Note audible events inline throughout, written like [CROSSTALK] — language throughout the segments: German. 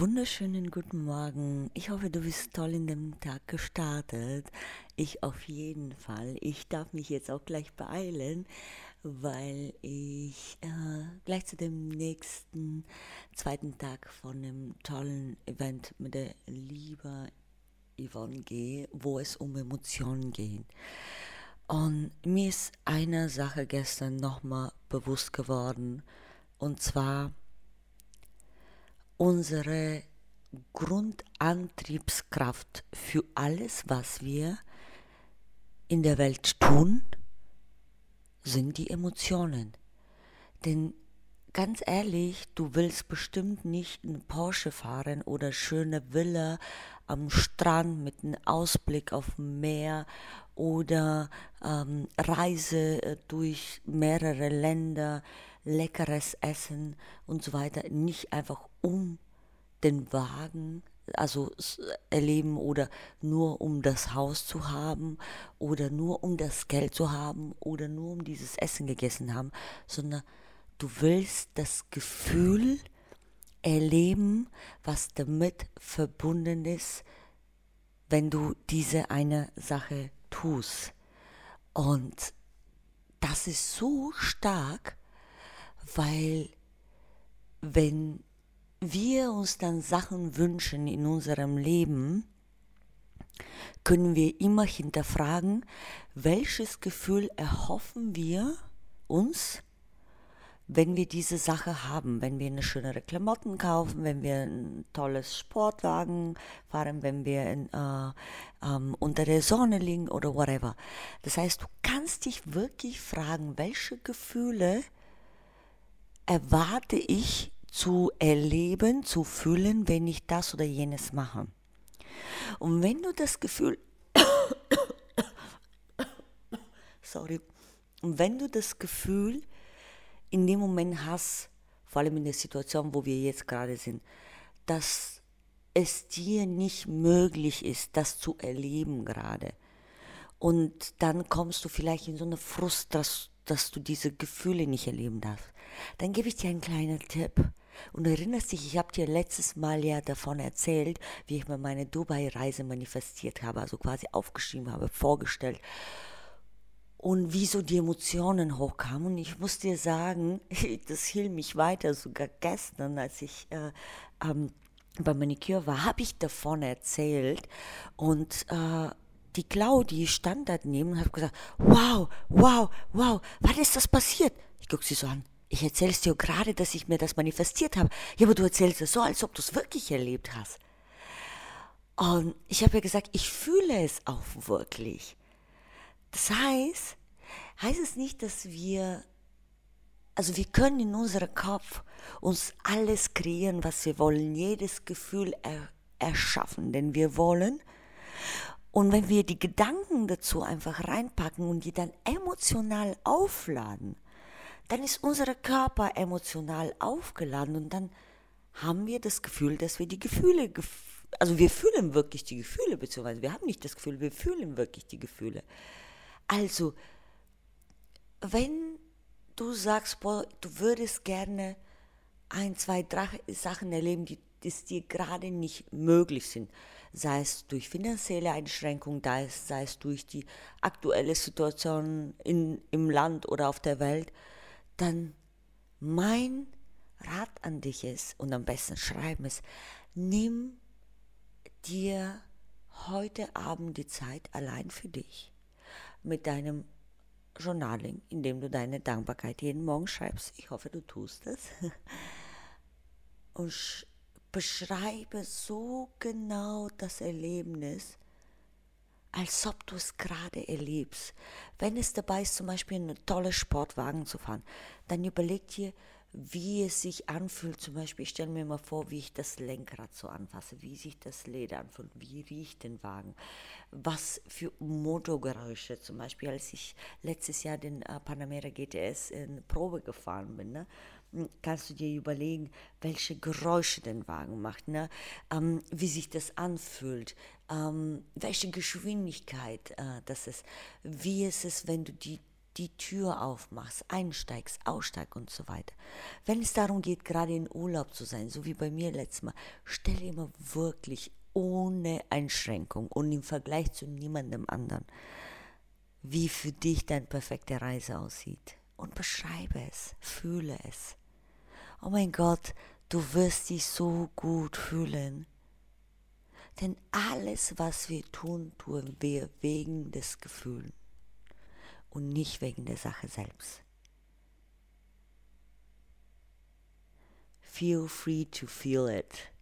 Wunderschönen guten Morgen. Ich hoffe, du bist toll in dem Tag gestartet. Ich auf jeden Fall. Ich darf mich jetzt auch gleich beeilen, weil ich äh, gleich zu dem nächsten zweiten Tag von einem tollen Event mit der lieben Yvonne gehe, wo es um Emotionen geht. Und mir ist eine Sache gestern nochmal bewusst geworden, und zwar unsere Grundantriebskraft für alles, was wir in der Welt tun, sind die Emotionen. Denn ganz ehrlich, du willst bestimmt nicht einen Porsche fahren oder schöne Villa am Strand mit einem Ausblick auf Meer oder ähm, Reise äh, durch mehrere Länder, leckeres Essen und so weiter, nicht einfach um den Wagen also erleben oder nur um das Haus zu haben oder nur um das Geld zu haben oder nur um dieses Essen gegessen haben, sondern du willst das Gefühl erleben, was damit verbunden ist, wenn du diese eine Sache tust. Und das ist so stark, weil wenn wir uns dann Sachen wünschen in unserem Leben, können wir immer hinterfragen, welches Gefühl erhoffen wir uns, wenn wir diese Sache haben, wenn wir eine schönere Klamotten kaufen, wenn wir ein tolles Sportwagen fahren, wenn wir in, äh, ähm, unter der Sonne liegen oder whatever. Das heißt, du kannst dich wirklich fragen, welche Gefühle erwarte ich zu erleben, zu fühlen, wenn ich das oder jenes mache. Und wenn du das Gefühl, [COUGHS] sorry, und wenn du das Gefühl in dem Moment hast, vor allem in der Situation, wo wir jetzt gerade sind, dass es dir nicht möglich ist, das zu erleben gerade. Und dann kommst du vielleicht in so eine Frust, dass, du diese Gefühle nicht erleben darfst. Dann gebe ich dir einen kleinen Tipp. Und erinnerst dich, ich habe dir letztes Mal ja davon erzählt, wie ich mir meine Dubai-Reise manifestiert habe, also quasi aufgeschrieben habe, vorgestellt. Und wie so die Emotionen hochkamen. Und ich muss dir sagen, [LAUGHS] das hielt mich weiter. Sogar gestern, als ich äh, ähm, bei Maniküre war, habe ich davon erzählt. Und äh, die Claudi stand daneben und hat gesagt, wow, wow, wow, wann ist das passiert? Ich gucke sie so an, ich erzähle es dir gerade, dass ich mir das manifestiert habe. Ja, aber du erzählst es so, als ob du es wirklich erlebt hast. Und ich habe ja gesagt, ich fühle es auch wirklich. Das heißt, heißt es nicht, dass wir, also wir können in unserem Kopf uns alles kreieren, was wir wollen, jedes Gefühl er, erschaffen, denn wir wollen. Und wenn wir die Gedanken dazu einfach reinpacken und die dann emotional aufladen, dann ist unser Körper emotional aufgeladen und dann haben wir das Gefühl, dass wir die Gefühle, also wir fühlen wirklich die Gefühle, beziehungsweise wir haben nicht das Gefühl, wir fühlen wirklich die Gefühle. Also, wenn du sagst, boah, du würdest gerne ein, zwei, drei Sachen erleben, die es dir gerade nicht möglich sind, sei es durch finanzielle Einschränkungen, sei es durch die aktuelle Situation in, im Land oder auf der Welt, dann mein Rat an dich ist, und am besten schreiben es, nimm dir heute Abend die Zeit allein für dich mit deinem Journaling, indem du deine Dankbarkeit jeden Morgen schreibst. Ich hoffe, du tust es. [LAUGHS] Und beschreibe so genau das Erlebnis, als ob du es gerade erlebst. Wenn es dabei ist, zum Beispiel einen tollen Sportwagen zu fahren, dann überleg dir, wie es sich anfühlt. Zum Beispiel, ich stelle mir mal vor, wie ich das Lenkrad so anfasse, wie sich das Leder anfühlt, wie riecht den Wagen, was für Motorgeräusche. Zum Beispiel, als ich letztes Jahr den äh, Panamera GTS in Probe gefahren bin, ne, kannst du dir überlegen, welche Geräusche der Wagen macht, ne? Ähm, wie sich das anfühlt, ähm, welche Geschwindigkeit äh, das ist, wie es ist, wenn du die die Tür aufmachst, einsteigst, aussteigst und so weiter. Wenn es darum geht, gerade in Urlaub zu sein, so wie bei mir letztes Mal, stell immer wirklich ohne Einschränkung und im Vergleich zu niemandem anderen, wie für dich deine perfekte Reise aussieht. Und beschreibe es, fühle es. Oh mein Gott, du wirst dich so gut fühlen. Denn alles, was wir tun, tun wir wegen des Gefühls und nicht wegen der Sache selbst. Feel free to feel it.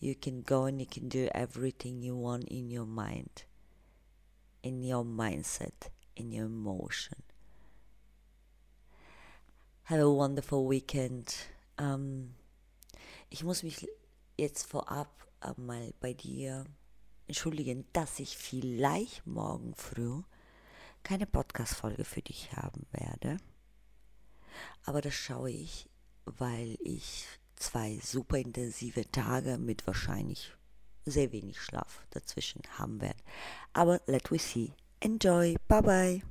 You can go and you can do everything you want in your mind, in your mindset, in your emotion. Have a wonderful weekend. Um, ich muss mich jetzt vorab mal bei dir entschuldigen, dass ich vielleicht morgen früh keine Podcast-Folge für dich haben werde. Aber das schaue ich, weil ich zwei super intensive Tage mit wahrscheinlich sehr wenig Schlaf dazwischen haben werde. Aber let we see. Enjoy. Bye bye.